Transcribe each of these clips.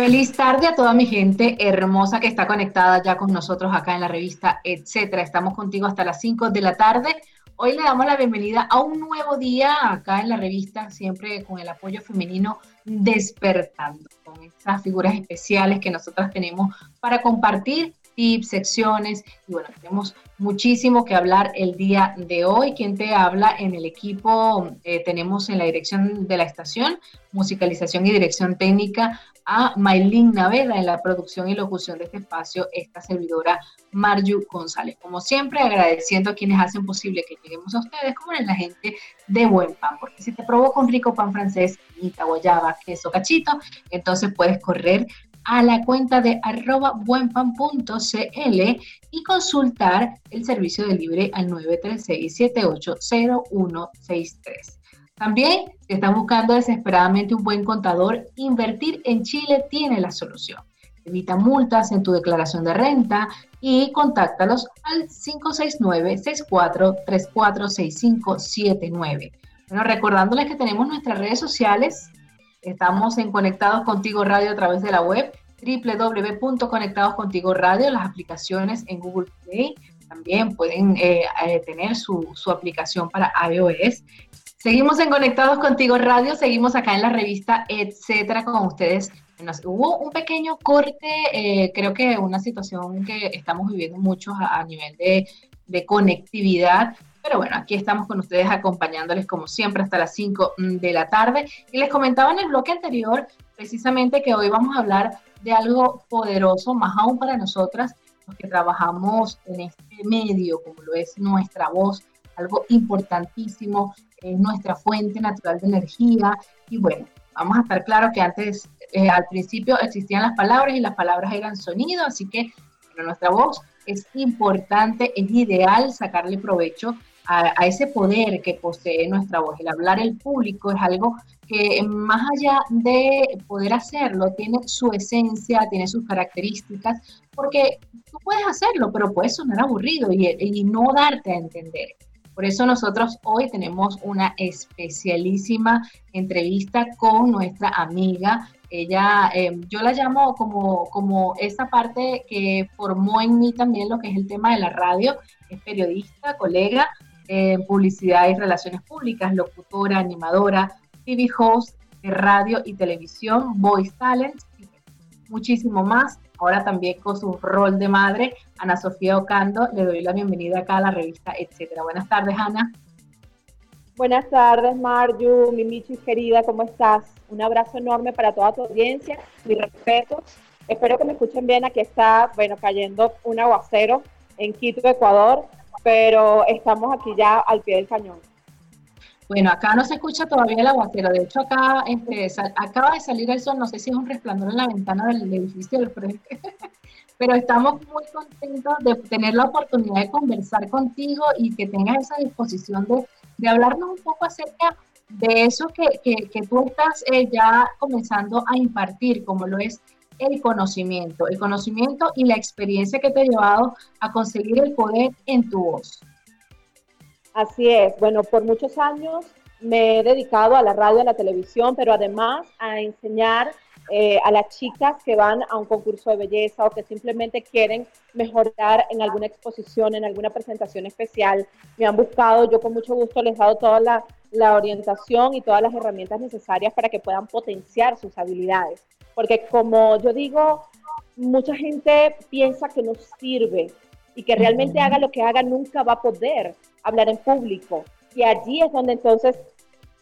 Feliz tarde a toda mi gente hermosa que está conectada ya con nosotros acá en la revista, etcétera. Estamos contigo hasta las 5 de la tarde. Hoy le damos la bienvenida a un nuevo día acá en la revista, siempre con el apoyo femenino despertando, con estas figuras especiales que nosotras tenemos para compartir tips, secciones y bueno, tenemos muchísimo que hablar el día de hoy. Quien te habla en el equipo, eh, tenemos en la dirección de la estación, musicalización y dirección técnica a Maylin Naveda en la producción y locución de este espacio, esta servidora Marju González. Como siempre, agradeciendo a quienes hacen posible que lleguemos a ustedes, como en la gente de Buen Pan, porque si te provoca un rico pan francés, guayaba, guayaba, queso, cachito, entonces puedes correr a la cuenta de arroba buenpan.cl y consultar el servicio de libre al 936-780163. También, si están buscando desesperadamente un buen contador, invertir en Chile tiene la solución. Evita multas en tu declaración de renta y contáctalos al 569-6434-6579. Bueno, recordándoles que tenemos nuestras redes sociales, estamos en Conectados Contigo Radio a través de la web www.conectados contigo radio, las aplicaciones en Google Play, también pueden eh, eh, tener su, su aplicación para iOS Seguimos en Conectados Contigo Radio, seguimos acá en la revista Etcétera con ustedes. hubo un pequeño corte, eh, creo que una situación que estamos viviendo muchos a, nivel de, de, conectividad, pero bueno, aquí estamos con ustedes acompañándoles como siempre hasta las 5 de la tarde. Y les comentaba en el bloque anterior precisamente que hoy vamos a hablar de algo poderoso, más aún para nosotras, los que trabajamos en este medio, como lo es nuestra voz, algo importantísimo es nuestra fuente natural de energía. Y bueno, vamos a estar claros que antes, eh, al principio existían las palabras y las palabras eran sonido, así que nuestra voz es importante, es ideal sacarle provecho a, ese poder que posee nuestra voz. El hablar el público es algo que más allá de poder hacerlo, tiene su esencia, tiene sus características, porque tú puedes hacerlo, pero puede sonar aburrido y, y no darte a entender. Por eso nosotros hoy tenemos una especialísima entrevista con nuestra amiga. Ella, em, yo la llamo como, como esa parte que formó en mí también lo que es el tema de la radio. Es periodista, colega en publicidad y relaciones públicas, locutora, animadora, TV host de radio y televisión, voice talent, muchísimo más ahora también con su rol de madre, Ana Sofía Ocando. Le doy la bienvenida acá a la revista, etcétera. Buenas tardes, Ana. Buenas tardes, Marju, mi Michi querida, ¿cómo estás? Un abrazo enorme para toda tu audiencia, mi respeto. Espero que me escuchen bien. Aquí está, bueno, cayendo un aguacero en Quito, Ecuador, pero estamos aquí ya al pie del cañón. Bueno, acá no se escucha todavía el aguacero. De hecho, acá este, acaba de salir el sol. No sé si es un resplandor en la ventana del edificio del frente. Pero estamos muy contentos de tener la oportunidad de conversar contigo y que tengas esa disposición de, de hablarnos un poco acerca de eso que, que, que tú estás eh, ya comenzando a impartir, como lo es el conocimiento, el conocimiento y la experiencia que te ha llevado a conseguir el poder en tu voz. Así es. Bueno, por muchos años me he dedicado a la radio, a la televisión, pero además a enseñar eh, a las chicas que van a un concurso de belleza o que simplemente quieren mejorar en alguna exposición, en alguna presentación especial. Me han buscado, yo con mucho gusto les he dado toda la, la orientación y todas las herramientas necesarias para que puedan potenciar sus habilidades. Porque como yo digo, mucha gente piensa que no sirve y que realmente haga lo que haga nunca va a poder hablar en público. Y allí es donde entonces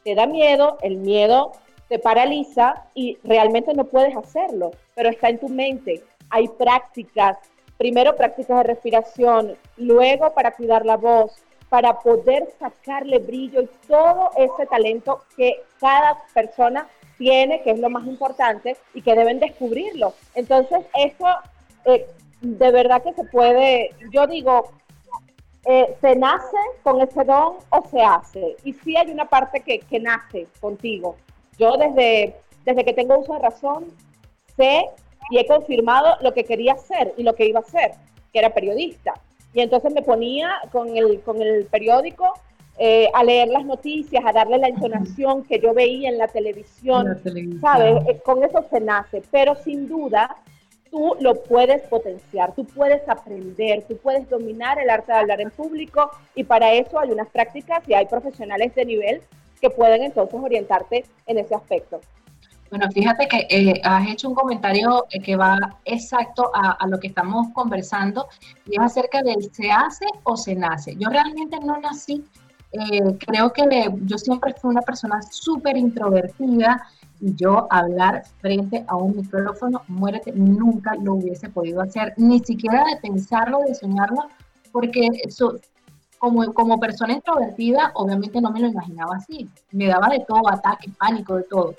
te da miedo, el miedo te paraliza y realmente no puedes hacerlo, pero está en tu mente. Hay prácticas, primero prácticas de respiración, luego para cuidar la voz, para poder sacarle brillo y todo ese talento que cada persona tiene, que es lo más importante, y que deben descubrirlo. Entonces, eso eh, de verdad que se puede, yo digo, eh, ¿se nace con ese don o se hace? Y sí hay una parte que, nace contigo, Yo desde, desde que tengo uso de razón sé y he confirmado lo que quería hacer y lo que iba a hacer, que era periodista. Y entonces me ponía con el, con el periódico eh, a leer las noticias, a darle la entonación que yo veía en la televisión, ¿sabes? Eh, con eso se nace, pero sin duda tú lo puedes potenciar, tú puedes aprender, tú puedes dominar el arte de hablar en público y para eso hay unas prácticas y hay profesionales de nivel que pueden entonces orientarte en ese aspecto. Bueno, fíjate que eh, has hecho un comentario eh, que va exacto a, lo que estamos conversando y es acerca del se hace o se nace. Yo realmente no nací, eh, creo que yo siempre fui una persona súper introvertida yo hablar frente a un micrófono, muérete, nunca lo hubiese podido hacer, ni siquiera de pensarlo, de soñarlo, porque eso, como, como persona introvertida, obviamente no me lo imaginaba así. Me daba de todo, ataque, pánico, de todo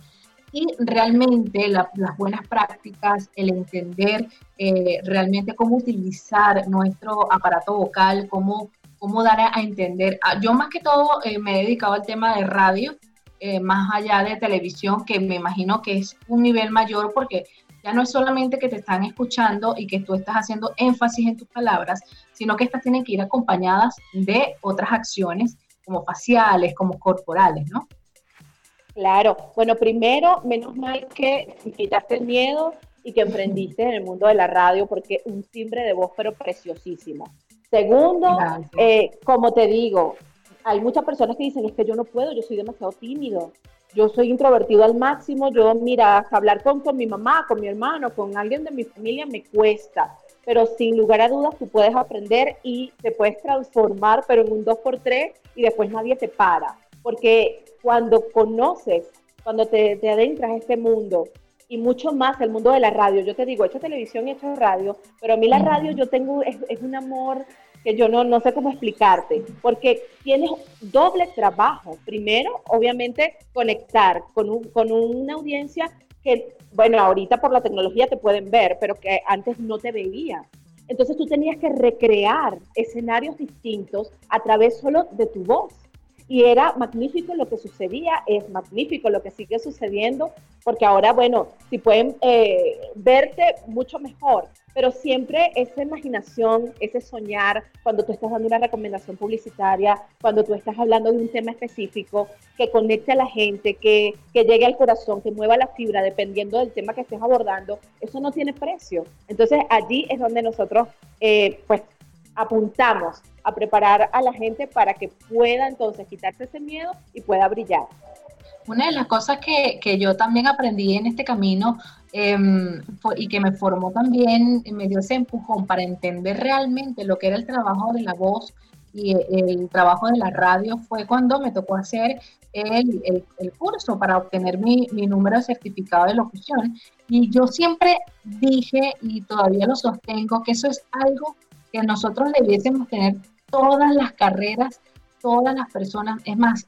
y realmente las buenas prácticas, el entender eh, realmente cómo utilizar nuestro aparato vocal, cómo, cómo dar a, entender. Ah, yo más que todo eh, me he dedicado al tema de radio, eh, más allá de televisión, que me imagino que es un nivel mayor porque ya no es solamente que te están escuchando y que tú estás haciendo énfasis en tus palabras, sino que estas tienen que ir acompañadas de otras acciones como faciales, como corporales, ¿no? Claro, bueno, primero, menos mal que quitaste el miedo y que emprendiste en el mundo de la radio, porque un timbre de voz, pero preciosísimo. Segundo, eh, como te digo, hay muchas personas que dicen, es que yo no puedo, yo soy demasiado tímido, yo soy introvertido al máximo, yo, mira, hablar con, con mi mamá, con mi hermano, con alguien de mi familia me cuesta, pero sin lugar a dudas tú puedes aprender y te puedes transformar, pero en un 2x3 y después nadie te para, porque cuando conoces, cuando te, adentras a este mundo y mucho más el mundo de la radio. Yo te digo, he hecho televisión y he hecho radio, pero a mí la radio yo tengo, es, un amor que yo no, no sé cómo explicarte, porque tienes doble trabajo. Primero, obviamente, conectar con, un, con una audiencia que, bueno, ahorita por la tecnología te pueden ver, pero que antes no te veía. Entonces tú tenías que recrear escenarios distintos a través solo de tu voz y era magnífico lo que sucedía, es magnífico lo que sigue sucediendo, porque ahora, bueno, si pueden eh, verte mucho mejor, pero siempre esa imaginación, ese soñar, cuando tú estás dando una recomendación publicitaria, cuando tú estás hablando de un tema específico, que conecte a la gente, que, que llegue al corazón, que mueva la fibra, dependiendo del tema que estés abordando, eso no tiene precio. Entonces allí es donde nosotros, eh, pues, apuntamos a preparar a la gente para que pueda entonces quitarse ese miedo y pueda brillar. Una de las cosas que, que yo también aprendí en este camino em, y que me formó también, me dio ese empujón para entender realmente lo que era el trabajo de la voz y el trabajo de la radio fue cuando me tocó hacer el, el, el curso para obtener mi, mi, número de certificado de locución. Y yo siempre dije, y todavía lo sostengo, que eso es algo que nosotros debiésemos tener todas las carreras, todas las personas, es más,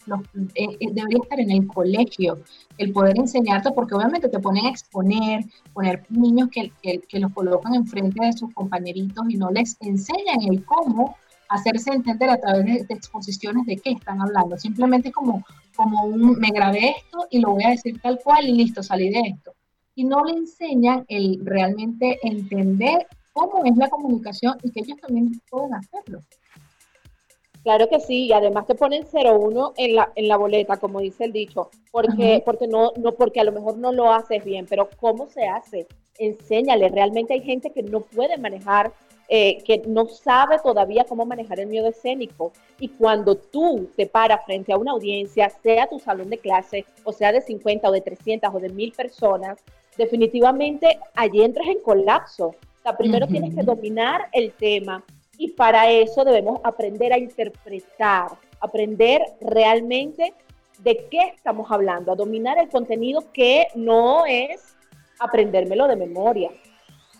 eh, eh, debería estar en el colegio el poder enseñarte, porque obviamente te ponen a exponer, poner niños que, que, los colocan enfrente de sus compañeritos y no les enseñan el cómo hacerse entender a través de, exposiciones de qué están hablando. Simplemente como, como un, me grabé esto y lo voy a decir tal cual y listo, salí de esto. Y no le enseñan el realmente entender cómo es la comunicación y que ellos también pueden hacerlo. Claro que sí, y además te ponen 0-1 en la, en la boleta, como dice el dicho, porque, porque, no, no, porque a lo mejor no lo haces bien, pero ¿cómo se hace? Enséñale, realmente hay gente que no puede manejar, eh, que no sabe todavía cómo manejar el miedo escénico, y cuando tú te paras frente a una audiencia, sea tu salón de clase, o sea de 50 o de 300 o de 1000 personas, definitivamente allí entras en colapso, o sea, primero tienes que dominar el tema y para eso debemos aprender a interpretar, aprender realmente de qué estamos hablando, a dominar el contenido que no es aprendérmelo de memoria.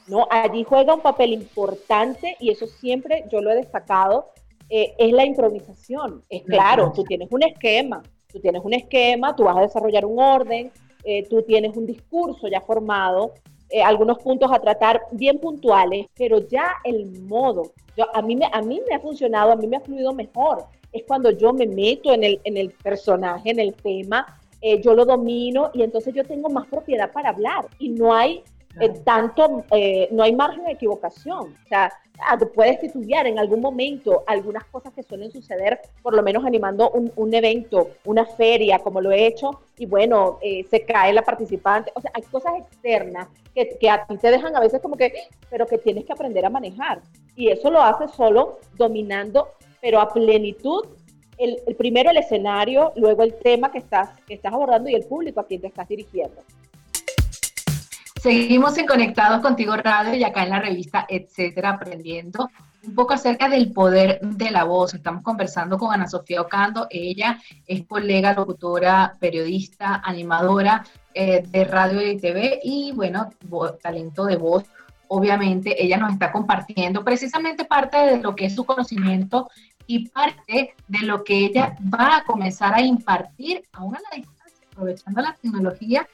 ¿no? Allí juega un papel importante y eso siempre yo lo he destacado, eh, es la improvisación. Es claro, tú tienes un esquema, tú tienes un esquema, tú vas a desarrollar un orden, eh, tú tienes un discurso ya formado, eh, algunos puntos a tratar bien puntuales, pero ya el modo, yo, a, mí me, a mí me ha funcionado, a mí me ha fluido mejor. Es cuando yo me meto en el, en el personaje, en el tema, eh, yo lo domino y entonces yo tengo más propiedad para hablar y no hay tanto, eh, no hay margen de equivocación. O sea, ah, puedes estudiar en algún momento algunas cosas que suelen suceder, por lo menos animando un, evento, una feria, como lo he hecho, y bueno, eh, se cae la participante. O sea, hay cosas externas que, que, a ti te dejan a veces como que, pero que tienes que aprender a manejar. Y eso lo haces solo dominando, pero a plenitud. El, el primero el escenario, luego el tema que estás, que estás abordando y el público a quien te estás dirigiendo. Seguimos en Conectados Contigo Radio y acá en la revista Etcétera Aprendiendo un poco acerca del poder de la voz. Estamos conversando con Ana Sofía Ocando. Ella es colega, locutora, periodista, animadora eh, de radio y TV y, bueno, talento de voz. Obviamente, ella nos está compartiendo precisamente parte de lo que es su conocimiento y parte de lo que ella va a comenzar a impartir aún a la distancia, aprovechando la tecnología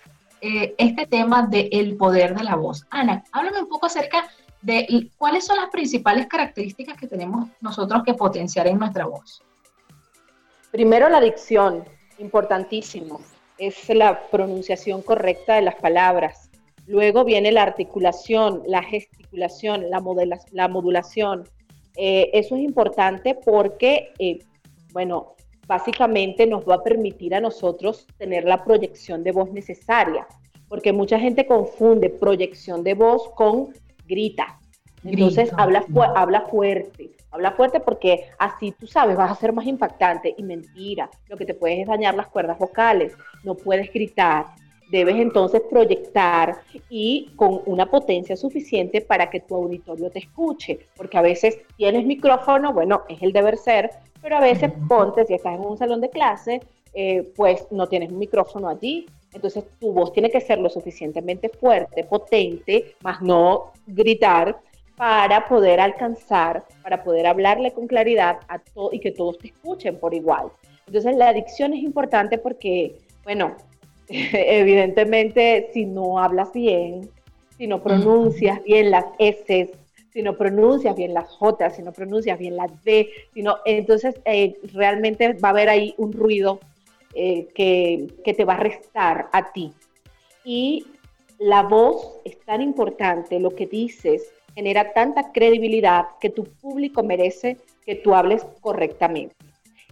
eh, este tema del poder de la voz. Ana, háblame un poco acerca de cuáles son las principales características que tenemos nosotros que potenciar en nuestra voz. Primero la dicción, importantísimo, es la pronunciación correcta de las palabras. Luego viene la articulación, la gesticulación, la, la modulación. Eh, eso es importante porque, eh, bueno, básicamente nos va a permitir a nosotros tener la proyección de voz necesaria, porque mucha gente confunde proyección de voz con grita. Entonces habla, habla fuerte, habla fuerte porque así tú sabes, vas a ser más impactante y mentira, lo que te puedes es dañar las cuerdas vocales, no puedes gritar, debes entonces proyectar y con una potencia suficiente para que tu auditorio te escuche, porque a veces tienes micrófono, bueno, es el deber ser, pero a veces ponte, si estás en un salón de clase, eh, pues no tienes un micrófono allí, entonces tu voz tiene que ser lo suficientemente fuerte, potente, más no gritar, para poder alcanzar, para poder hablarle con claridad a todo y que todos te escuchen por igual. Entonces la adicción es importante porque, bueno, evidentemente si no hablas bien, si no pronuncias bien las S, si no pronuncias bien las J, si no pronuncias bien las D, sino, entonces eh, realmente va a haber ahí un ruido eh, que, que te va a restar a ti. Y la voz es tan importante, lo que dices genera tanta credibilidad que tu público merece que tú hables correctamente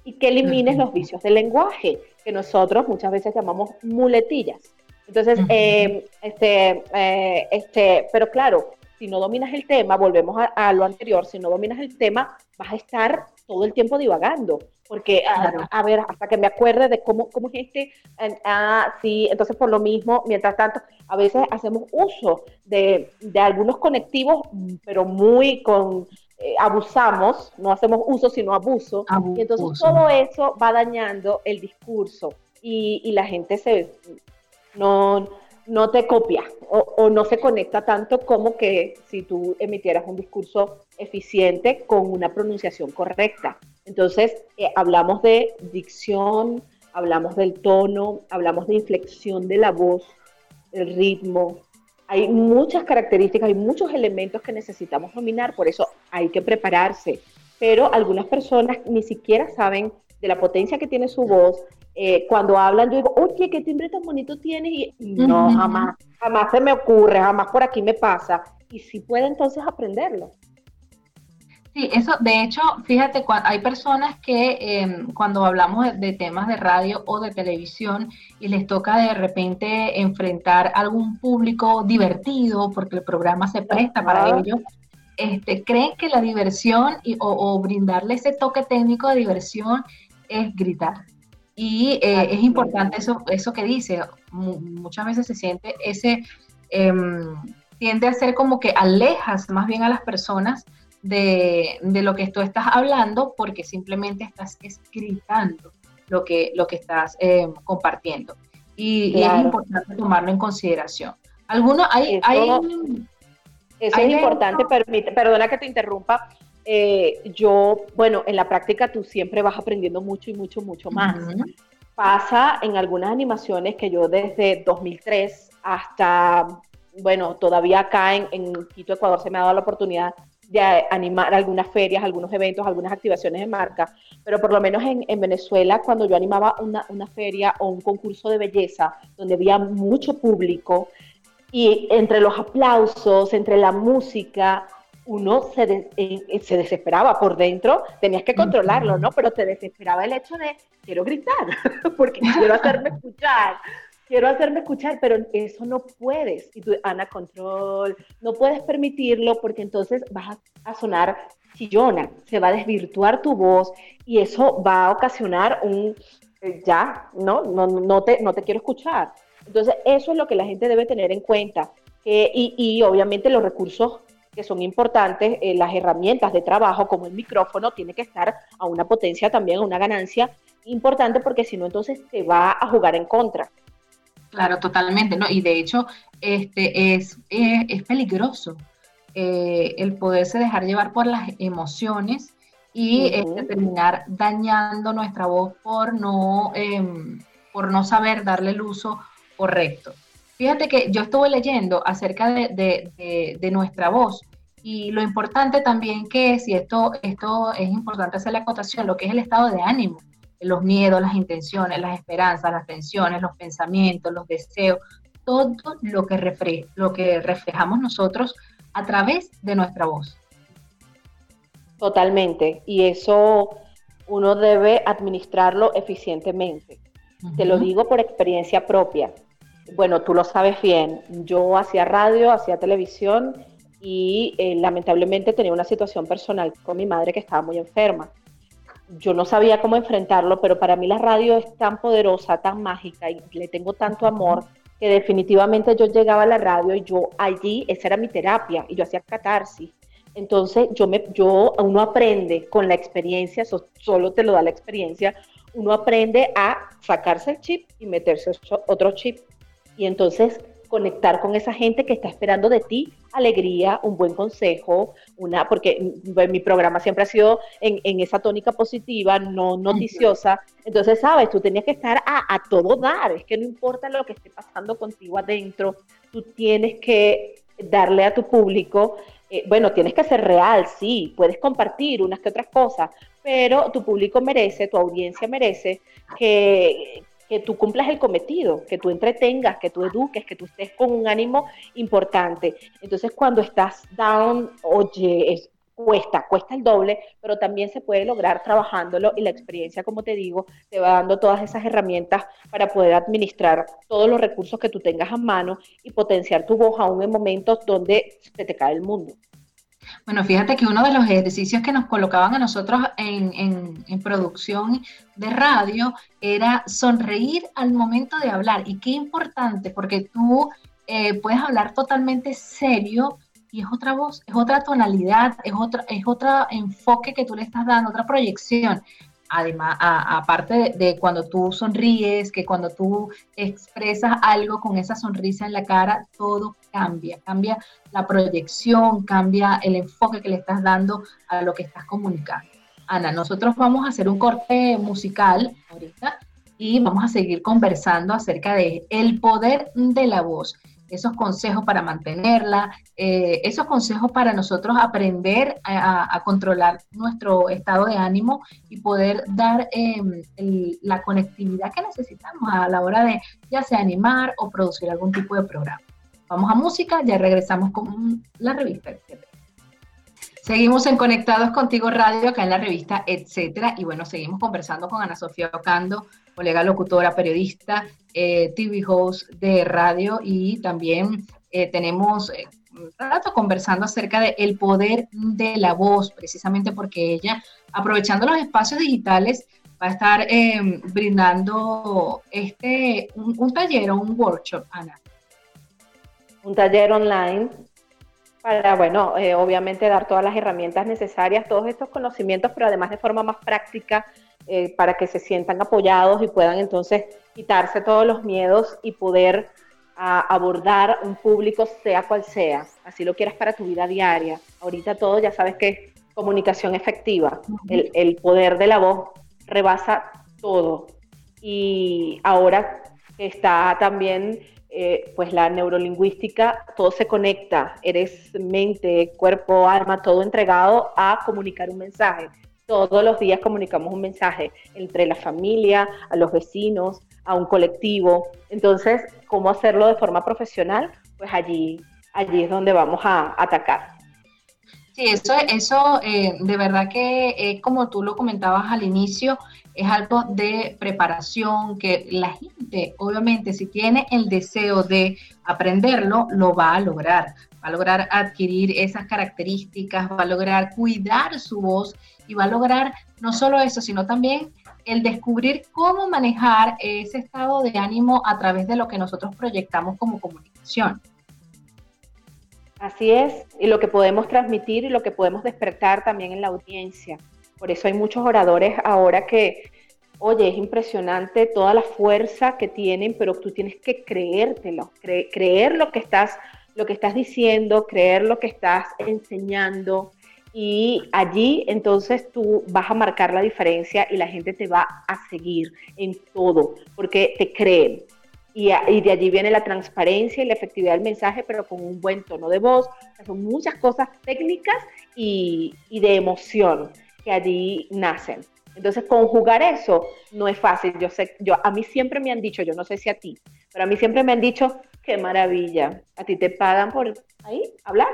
y que elimines los vicios del lenguaje, que nosotros muchas veces llamamos muletillas. Entonces, eh, este, eh, este, pero claro, si no dominas el tema, volvemos a, lo anterior, si no dominas el tema, vas a estar todo el tiempo divagando, porque, a, ver, hasta que me acuerde de cómo, cómo es este, ah, sí, entonces por lo mismo, mientras tanto, a veces hacemos uso de, de algunos conectivos, pero muy con, eh, abusamos, no hacemos uso sino abuso, y entonces todo eso va dañando el discurso y, y la gente se no, no te copia o, no se conecta tanto como que si tú emitieras un discurso eficiente con una pronunciación correcta. Entonces, eh, hablamos de dicción, hablamos del tono, hablamos de inflexión de la voz, el ritmo. Hay muchas características, hay muchos elementos que necesitamos dominar, por eso hay que prepararse. Pero algunas personas ni siquiera saben de la potencia que tiene su voz, eh, cuando hablan, yo digo, oye, qué timbre tan bonito tienes, y no, jamás, jamás se me ocurre, jamás por aquí me pasa, y si puede entonces aprenderlo. Sí, eso, de hecho, fíjate, hay personas que em, cuando hablamos de, temas de radio o de televisión y les toca de repente enfrentar algún público divertido, porque el programa se presta para ello, este, creen que la diversión y, o, o brindarle ese toque técnico de diversión es gritar. Y eh, es importante eso, eso que dice, muchas veces se siente ese, em, tiende a ser como que alejas más bien a las personas de, lo que tú estás hablando porque simplemente estás gritando lo que, lo que estás em, compartiendo. Y, es importante tomarlo en consideración. Algunos, hay, hay, eso es importante, perdona que te interrumpa, eh, yo, bueno, en la práctica tú siempre vas aprendiendo mucho y mucho, mucho más. Pasa en algunas animaciones que yo desde 2003 hasta, bueno, todavía acá en, Quito, Ecuador, se me ha dado la oportunidad de animar algunas ferias, algunos eventos, algunas activaciones de marca, pero por lo menos en, en Venezuela, cuando yo animaba una, una, feria o un concurso de belleza, donde había mucho público, y entre los aplausos, entre la música, uno se, eh, se desesperaba por dentro, tenías que controlarlo, ¿no? Pero te desesperaba el hecho de, quiero gritar, porque quiero hacerme escuchar, quiero hacerme escuchar, pero eso no puedes. Y tú, Ana, control, no puedes permitirlo porque entonces vas a, sonar chillona, se va a desvirtuar tu voz y eso va a ocasionar un, eh, ya, ¿no? No, no, te, no te quiero escuchar. Entonces, eso es lo que la gente debe tener en cuenta. y, y, obviamente los recursos que son importantes, eh, las herramientas de trabajo como el micrófono, tiene que estar a una potencia también, a una ganancia importante, porque si no, entonces te va a jugar en contra. Claro, totalmente, ¿no? Y de hecho, este es, es, peligroso eh, el poderse dejar llevar por las emociones y este, terminar dañando nuestra voz por no, em, por no saber darle el uso correcto. Fíjate que yo estuve leyendo acerca de, nuestra voz y lo importante también que es, y esto, esto es importante hacer la acotación, lo que es el estado de ánimo, los miedos, las intenciones, las esperanzas, las tensiones, los pensamientos, los deseos, todo lo que, lo que reflejamos nosotros a través de nuestra voz. Totalmente, y eso uno debe administrarlo eficientemente. Te lo digo por experiencia propia bueno, tú lo sabes bien, yo hacía radio, hacía televisión y eh, lamentablemente tenía una situación personal con mi madre que estaba muy enferma. Yo no sabía cómo enfrentarlo, pero para mí la radio es tan poderosa, tan mágica y le tengo tanto amor que definitivamente yo llegaba a la radio y yo allí, esa era mi terapia y yo hacía catarsis. Entonces yo me, yo, uno aprende con la experiencia, eso solo te lo da la experiencia, uno aprende a sacarse el chip y meterse otro chip y entonces conectar con esa gente que está esperando de ti alegría, un buen consejo, una, porque mi programa siempre ha sido en, esa tónica positiva, no noticiosa. Entonces, sabes, tú tenías que estar a, todo dar, es que no importa lo que esté pasando contigo adentro, tú tienes que darle a tu público, eh, bueno, tienes que ser real, sí, puedes compartir unas que otras cosas, pero tu público merece, tu audiencia merece que, que tú cumplas el cometido, que tú entretengas, que tú eduques, que tú estés con un ánimo importante. Entonces, cuando estás down, oye, cuesta, cuesta el doble, pero también se puede lograr trabajándolo y la experiencia, como te digo, te va dando todas esas herramientas para poder administrar todos los recursos que tú tengas a mano y potenciar tu voz aún en momentos donde se te cae el mundo. Bueno, fíjate que uno de los ejercicios que nos colocaban a nosotros en, producción de radio era sonreír al momento de hablar. Y qué importante, porque tú eh, puedes hablar totalmente serio y es otra voz, es otra tonalidad, es otro, es otro enfoque que tú le estás dando, otra proyección además, aparte de, cuando tú sonríes, que cuando tú expresas algo con esa sonrisa en la cara, todo cambia, cambia la proyección, cambia el enfoque que le estás dando a lo que estás comunicando. Ana, nosotros vamos a hacer un corte musical ahorita y vamos a seguir conversando acerca de el poder de la voz esos consejos para mantenerla, eh, esos consejos para nosotros aprender a, controlar nuestro estado de ánimo y poder dar em, la conectividad que necesitamos a la hora de ya sea animar o producir algún tipo de programa. Vamos a música, ya regresamos con la revista, etcétera. Seguimos en Conectados Contigo Radio, acá en la revista, etcétera. Y bueno, seguimos conversando con Ana Sofía Ocando, colega locutora, periodista, eh, TV host de radio y también eh, tenemos eh, un rato conversando acerca del el poder de la voz, precisamente porque ella, aprovechando los espacios digitales, va a estar brindando este un, taller o un workshop, Ana. Un taller online para, bueno, obviamente dar todas las herramientas necesarias, todos estos conocimientos, pero además de forma más práctica, eh, para que se sientan apoyados y puedan entonces quitarse todos los miedos y poder abordar un público sea cual sea, así lo quieras para tu vida diaria. Ahorita todo ya sabes que es comunicación efectiva, el, el poder de la voz rebasa todo. Y ahora está también eh, pues la neurolingüística, todo se conecta, eres mente, cuerpo, alma, todo entregado a comunicar un mensaje. Todos los días comunicamos un mensaje entre la familia, a los vecinos, a un colectivo. Entonces, ¿cómo hacerlo de forma profesional? Pues allí, allí es donde vamos a atacar. Sí, eso, eso eh, de verdad que es como tú lo comentabas al inicio, es algo de preparación que la gente, obviamente, si tiene el deseo de aprenderlo, lo va a lograr. Va a lograr adquirir esas características, va a lograr cuidar su voz y va a lograr no solo eso, sino también el descubrir cómo manejar ese estado de ánimo a través de lo que nosotros proyectamos como comunicación. Así es, y lo que podemos transmitir y lo que podemos despertar también en la audiencia. Por eso hay muchos oradores ahora que, oye, es impresionante toda la fuerza que tienen, pero tú tienes que creértelo, creer lo que estás lo que estás diciendo, creer lo que estás enseñando y allí entonces tú vas a marcar la diferencia y la gente te va a seguir en todo porque te creen. Y, de allí viene la transparencia y la efectividad del mensaje, pero con un buen tono de voz. son muchas cosas técnicas y, y de emoción que allí nacen. Entonces, conjugar eso no es fácil. Yo sé, yo, a mí siempre me han dicho, yo no sé si a ti, pero a mí siempre me han dicho, qué maravilla, a ti te pagan por ahí, hablar,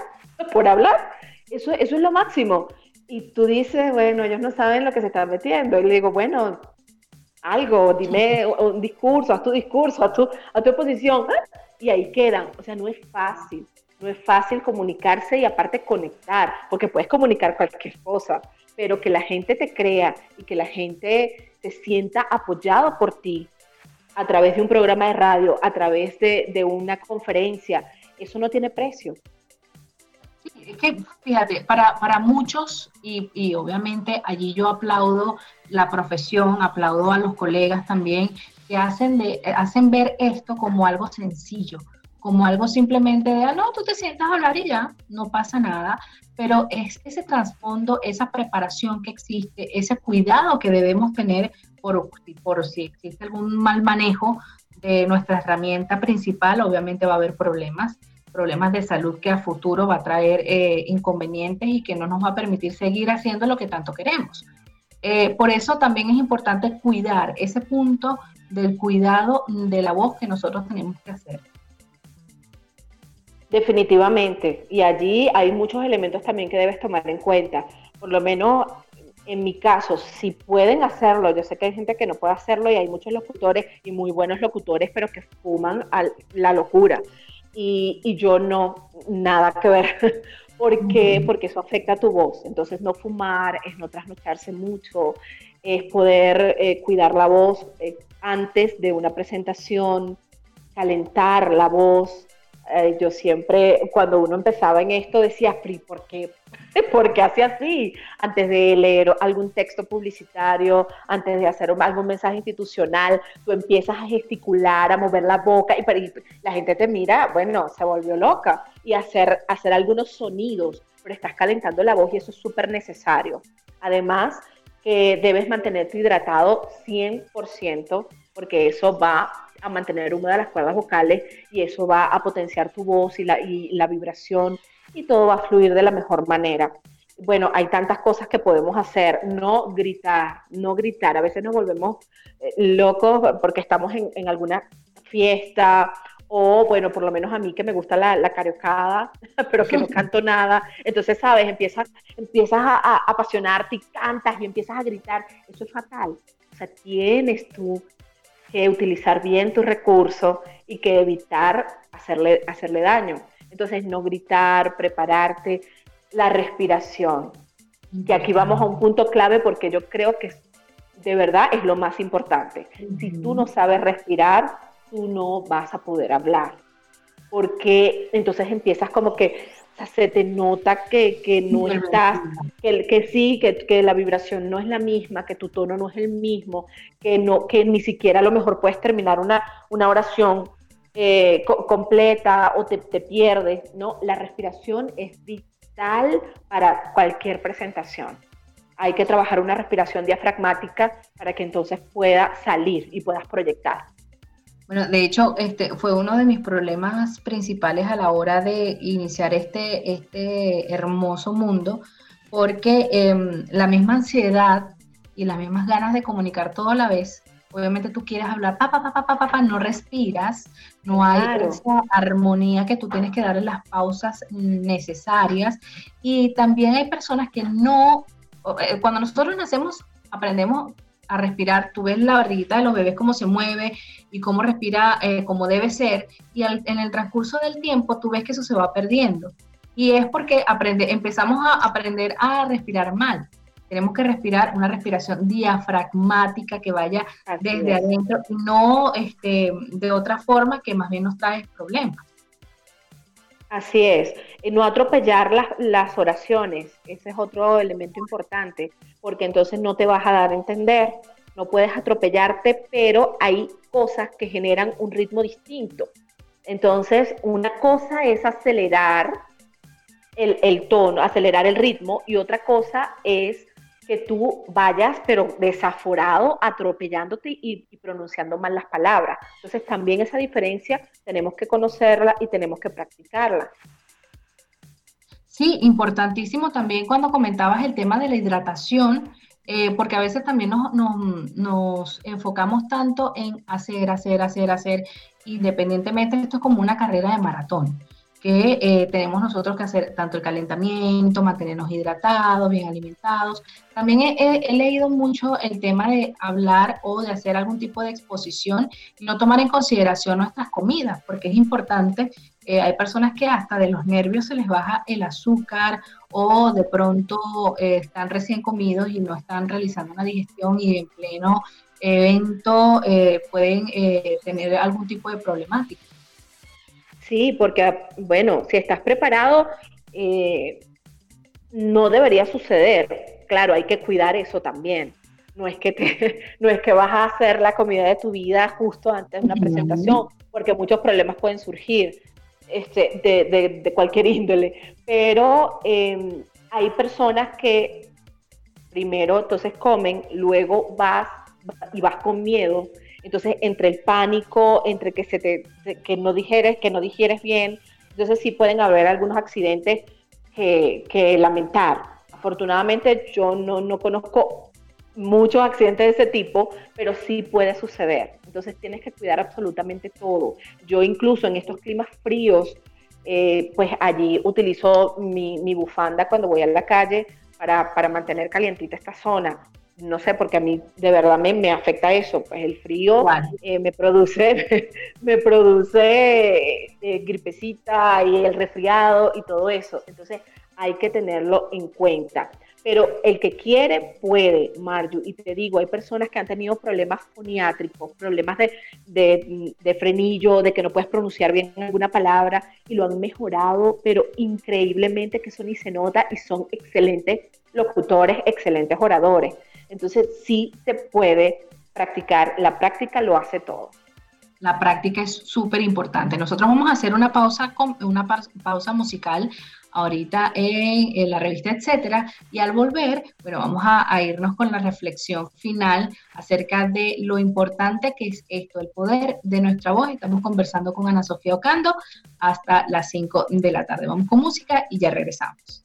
por hablar. Eso, eso es lo máximo. Y tú dices, bueno, ellos no saben lo que se están metiendo. Y le digo, bueno, algo, dime un discurso, haz tu discurso, haz tu, a tu oposición, y ahí quedan. O sea, no es fácil, no es fácil comunicarse y aparte conectar, porque puedes comunicar cualquier cosa, pero que la gente te crea y que la gente se sienta apoyado por ti a través de un programa de radio, a través de, de una conferencia, eso no tiene precio. Es que, fíjate, para, para muchos, y, y, obviamente allí yo aplaudo la profesión, aplaudo a los colegas también, que hacen, de, hacen ver esto como algo sencillo, como algo simplemente de, ah, no, tú te sientas a hablar y ya, no pasa nada, pero es ese trasfondo, esa preparación que existe, ese cuidado que debemos tener por, si existe algún mal manejo de nuestra herramienta principal, obviamente va a haber problemas problemas de salud que a futuro va a traer eh, inconvenientes y que no nos va a permitir seguir haciendo lo que tanto queremos. Eh, por eso también es importante cuidar ese punto del cuidado de la voz que nosotros tenemos que hacer. Definitivamente, y allí hay muchos elementos también que debes tomar en cuenta. Por lo menos en mi caso, si pueden hacerlo, yo sé que hay gente que no puede hacerlo y hay muchos locutores y muy buenos locutores, pero que fuman a la locura y, yo no, nada que ver, porque, porque eso afecta a tu voz. Entonces no fumar, es no trasnocharse mucho, es poder eh, cuidar la voz eh, antes de una presentación, calentar la voz, eh, yo siempre, cuando uno empezaba en esto, decía, ¿por qué? ¿Por qué hace así? Antes de leer algún texto publicitario, antes de hacer algún mensaje institucional, tú empiezas a gesticular, a mover la boca y, la gente te mira, bueno, se volvió loca y hacer, hacer algunos sonidos, pero estás calentando la voz y eso es súper necesario. Además, que debes mantenerte hidratado 100% porque eso va a mantener de las cuerdas vocales y eso va a potenciar tu voz y la, y la vibración y todo va a fluir de la mejor manera. Bueno, hay tantas cosas que podemos hacer, no gritar, no gritar. A veces nos volvemos eh, locos porque estamos en, en alguna fiesta o bueno, por lo menos a mí que me gusta la, la cariocada, pero que no canto nada. Entonces, ¿sabes? Empiezas, empiezas a, a, apasionarte y cantas y empiezas a gritar. Eso es fatal. O sea, tienes tú que utilizar bien tu recurso y que evitar hacerle, hacerle daño. Entonces, no gritar, prepararte, la respiración. Y aquí vamos a un punto clave porque yo creo que de verdad es lo más importante. Si tú no sabes respirar, tú no vas a poder hablar. Porque entonces empiezas como que se te nota que, que no estás, que, que sí, que, que, la vibración no es la misma, que tu tono no es el mismo, que, no, que ni siquiera a lo mejor puedes terminar una, una oración eh, completa o te, te, pierdes, ¿no? La respiración es vital para cualquier presentación. Hay que trabajar una respiración diafragmática para que entonces pueda salir y puedas proyectar. Bueno, de hecho, este fue uno de mis problemas principales a la hora de iniciar este, este hermoso mundo, porque em, la misma ansiedad y las mismas ganas de comunicar todo a la vez, obviamente tú quieres hablar, papá, papá, papá, papá, no respiras, no hay esa armonía que tú tienes que darle las pausas necesarias. Y también hay personas que no, eh, cuando nosotros nacemos, aprendemos a respirar, tú ves la barriguita de los bebés cómo se mueve y cómo respira eh, como debe ser, y en el transcurso del tiempo tú ves que eso se va perdiendo. Y es porque aprende, empezamos a aprender a respirar mal. Tenemos que respirar una respiración diafragmática que vaya desde adentro no este, de otra forma que más bien nos trae problemas. Así es, no atropellar las, oraciones, ese es otro elemento importante, porque entonces no te vas a dar a entender, no puedes atropellarte, pero hay cosas que generan un ritmo distinto. Entonces, una cosa es acelerar el, el tono, acelerar el ritmo, y otra cosa es que tú vayas, pero desaforado, atropellándote y, pronunciando mal las palabras. Entonces también esa diferencia tenemos que conocerla y tenemos que practicarla. Sí, importantísimo también cuando comentabas el tema de la hidratación, eh, porque a veces también nos, nos, enfocamos tanto en hacer, hacer, hacer, hacer, independientemente, esto es como una carrera de maratón que eh, tenemos nosotros que hacer tanto el calentamiento, mantenernos hidratados, bien alimentados. También he, leído mucho el tema de hablar o de hacer algún tipo de exposición y no tomar en consideración nuestras comidas, porque es importante. Eh, hay personas que hasta de los nervios se les baja el azúcar o de pronto eh, están recién comidos y no están realizando una digestión y en pleno evento pueden tener algún tipo de problemática. Sí, porque, bueno, si estás preparado, eh, no debería suceder. Claro, hay que cuidar eso también. No es, que te, no es que vas a hacer la comida de tu vida justo antes de una presentación, porque muchos problemas pueden surgir este, de, cualquier índole. Pero em, hay personas que primero entonces comen, luego vas y vas con miedo entonces, entre el pánico, entre que, se te, que no digieres, que no digieres bien, entonces sí pueden haber algunos accidentes que, lamentar. Afortunadamente yo no, no conozco muchos accidentes de ese tipo, pero sí puede suceder. Entonces tienes que cuidar absolutamente todo. Yo incluso en estos climas fríos, eh, pues allí utilizo mi, mi, bufanda cuando voy a la calle para, para mantener calientita esta zona no sé, porque a mí de verdad me, me afecta eso, pues el frío eh, me produce, me produce eh, gripecita y el resfriado y todo eso, entonces hay que tenerlo en cuenta. Pero el que quiere puede, Marju, y te digo, hay personas que han tenido problemas foniátricos, problemas de, de, de frenillo, de que no puedes pronunciar bien alguna palabra, y lo han mejorado, pero increíblemente que eso ni se nota y son excelentes locutores, excelentes oradores. Entonces sí se puede practicar, la práctica lo hace todo. La práctica es súper importante. Nosotros vamos a hacer una pausa, una pausa musical ahorita en, la revista, etcétera, y al volver, bueno, vamos a, irnos con la reflexión final acerca de lo importante que es esto, el poder de nuestra voz. Estamos conversando con Ana Sofía Ocando hasta las 5 de la tarde. Vamos con música y ya regresamos.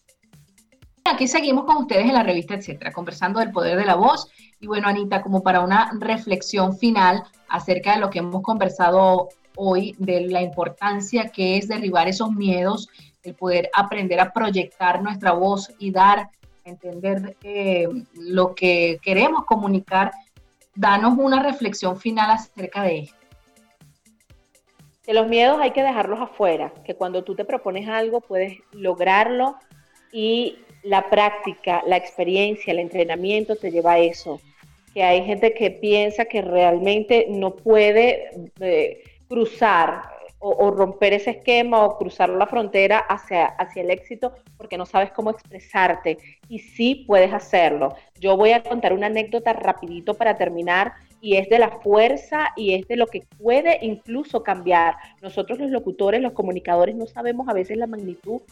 Aquí seguimos con ustedes en la revista, etcétera, conversando del poder de la voz. Y bueno, Anita, como para una reflexión final acerca de lo que hemos conversado hoy, de la importancia que es derribar esos miedos, el poder aprender a proyectar nuestra voz y dar a entender eh, lo que queremos comunicar, danos una reflexión final acerca de esto. Que los miedos hay que dejarlos afuera, que cuando tú te propones algo puedes lograrlo y la práctica, la experiencia, el entrenamiento te lleva a eso. Que hay gente que piensa que realmente no puede eh, cruzar o, romper ese esquema o cruzar la frontera hacia, hacia el éxito porque no sabes cómo expresarte. Y sí puedes hacerlo. Yo voy a contar una anécdota rapidito para terminar y es de la fuerza y es de lo que puede incluso cambiar. Nosotros los locutores, los comunicadores, no sabemos a veces la magnitud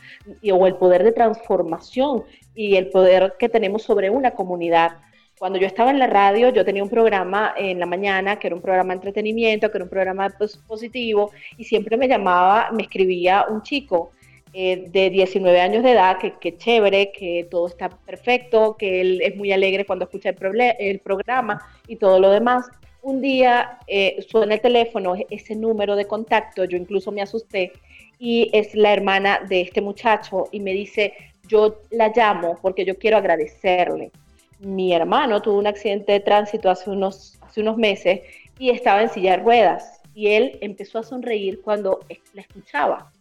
o el poder de transformación y el poder que tenemos sobre una comunidad. Cuando yo estaba en la radio, yo tenía un programa en la mañana, que era un programa de entretenimiento, que era un programa positivo, y siempre me llamaba, me escribía un chico eh, de 19 años de edad, que, que, chévere, que todo está perfecto, que él es muy alegre cuando escucha el, el programa y todo lo demás. Un día eh, suena el teléfono, ese número de contacto, yo incluso me asusté, y es la hermana de este muchacho, y me dice, yo la llamo porque yo quiero agradecerle mi hermano tuvo un accidente de tránsito hace unos, hace unos meses y estaba en silla de ruedas y él empezó a sonreír cuando la escuchaba.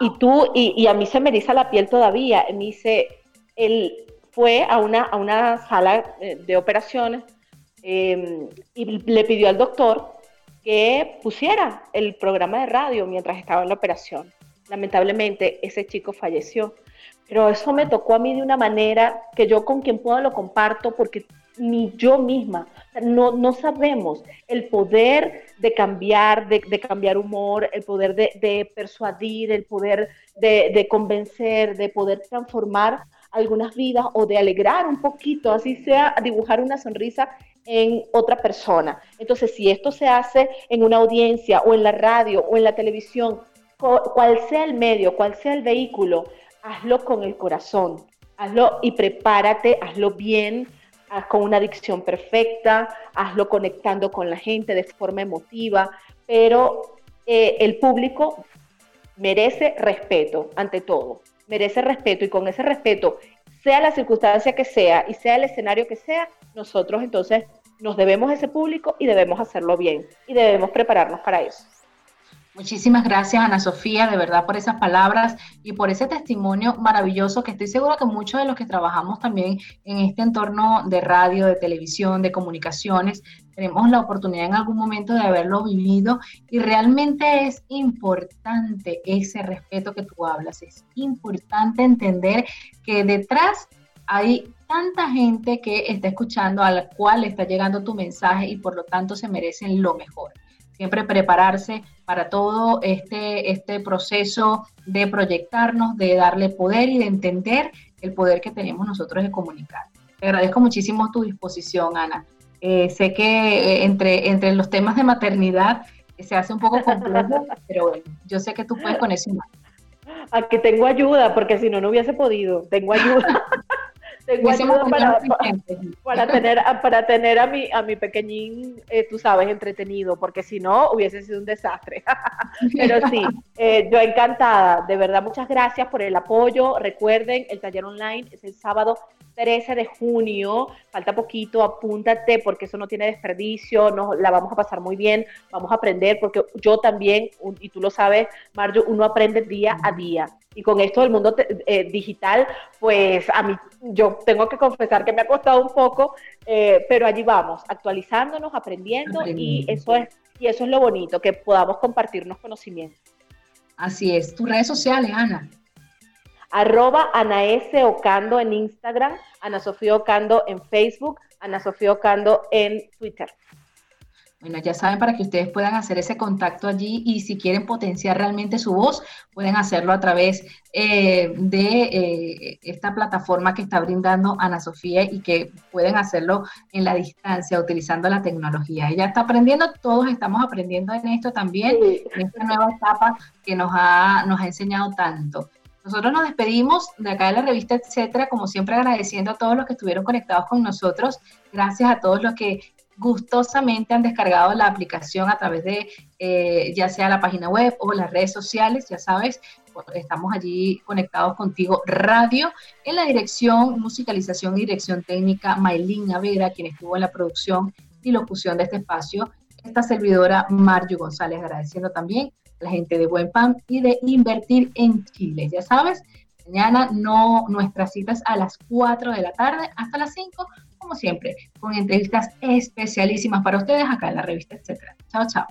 Y tú, y, a mí se me eriza la piel todavía. Me dice, él fue a una, a una sala eh, de operaciones em, y le pidió al doctor que pusiera el programa de radio mientras estaba en la operación. Lamentablemente, ese chico falleció. Pero eso me tocó a mí de una manera que yo con quien puedo lo comparto porque ni yo misma, no, no sabemos el poder de cambiar, de, cambiar humor, el poder de, persuadir, el poder de, convencer, de poder transformar algunas vidas o de alegrar un poquito, así sea dibujar una sonrisa en otra persona. Entonces, si esto se hace en una audiencia o en la radio o en la televisión, cual sea el medio, cual sea el vehículo, hazlo con el corazón, hazlo y prepárate, hazlo bien, haz con una dicción perfecta, hazlo conectando con la gente de forma emotiva, pero eh, el público merece respeto ante todo, merece respeto y con ese respeto, sea la circunstancia que sea y sea el escenario que sea, nosotros entonces nos debemos a ese público y debemos hacerlo bien y debemos prepararnos para eso. Muchísimas gracias, Ana Sofía, de verdad, por esas palabras y por ese testimonio maravilloso que estoy segura que muchos de los que trabajamos también en este entorno de radio, de televisión, de comunicaciones, tenemos la oportunidad en algún momento de haberlo vivido y realmente es importante ese respeto que tú hablas, es importante entender que detrás hay tanta gente que está escuchando, a la cual está llegando tu mensaje y por lo tanto se merecen lo mejor siempre prepararse para todo este, este proceso de proyectarnos, de darle poder y de entender el poder que tenemos nosotros de comunicar. Te agradezco muchísimo tu disposición, Ana. Eh, sé que eh, entre, entre los temas de maternidad se hace un poco complejo, pero bueno, yo sé que tú puedes con eso. Aquí tengo ayuda, porque si no, no hubiese podido. Tengo ayuda. Tengo ayuda para, para, tener, para tener a mi, a mi pequeñín, eh, tú sabes, entretenido, porque si no hubiese sido un desastre. Pero sí, eh, yo encantada, de verdad, muchas gracias por el apoyo. Recuerden, el taller online es el sábado 13 de junio, falta poquito, apúntate porque eso no tiene desperdicio, nos la vamos a pasar muy bien, vamos a aprender porque yo también, y tú lo sabes, Mario, uno aprende día a día. Y con esto del mundo eh, digital, pues a mí, yo tengo que confesar que me ha costado un poco, eh, pero allí vamos, actualizándonos, aprendiendo, y eso es y eso es lo bonito, que podamos compartirnos conocimientos. Así es. Tus redes sociales, Ana arroba. Ocando en Instagram, Ana Sofía Ocando en Facebook, Ana Sofía Ocando en Twitter. Bueno, ya saben para que ustedes puedan hacer ese contacto allí y si quieren potenciar realmente su voz, pueden hacerlo a través eh, de eh, esta plataforma que está brindando Ana Sofía y que pueden hacerlo en la distancia utilizando la tecnología. Ella está aprendiendo, todos estamos aprendiendo en esto también, en esta nueva etapa que nos ha, nos ha enseñado tanto. Nosotros nos despedimos de acá de la revista Etcétera, como siempre agradeciendo a todos los que estuvieron conectados con nosotros. Gracias a todos los que gustosamente han descargado la aplicación a través de eh, ya sea la página web o las redes sociales, ya sabes, estamos allí conectados contigo radio en la dirección musicalización y dirección técnica Maylin Navera, quien estuvo en la producción y locución de este espacio, esta servidora Mario González, agradeciendo también la gente de Buen Pan y de Invertir en Chile. Ya sabes, mañana no nuestras citas a las 4 de la tarde hasta las 5, como siempre, con entrevistas especialísimas para ustedes acá en la revista, etcétera. Chao, chao.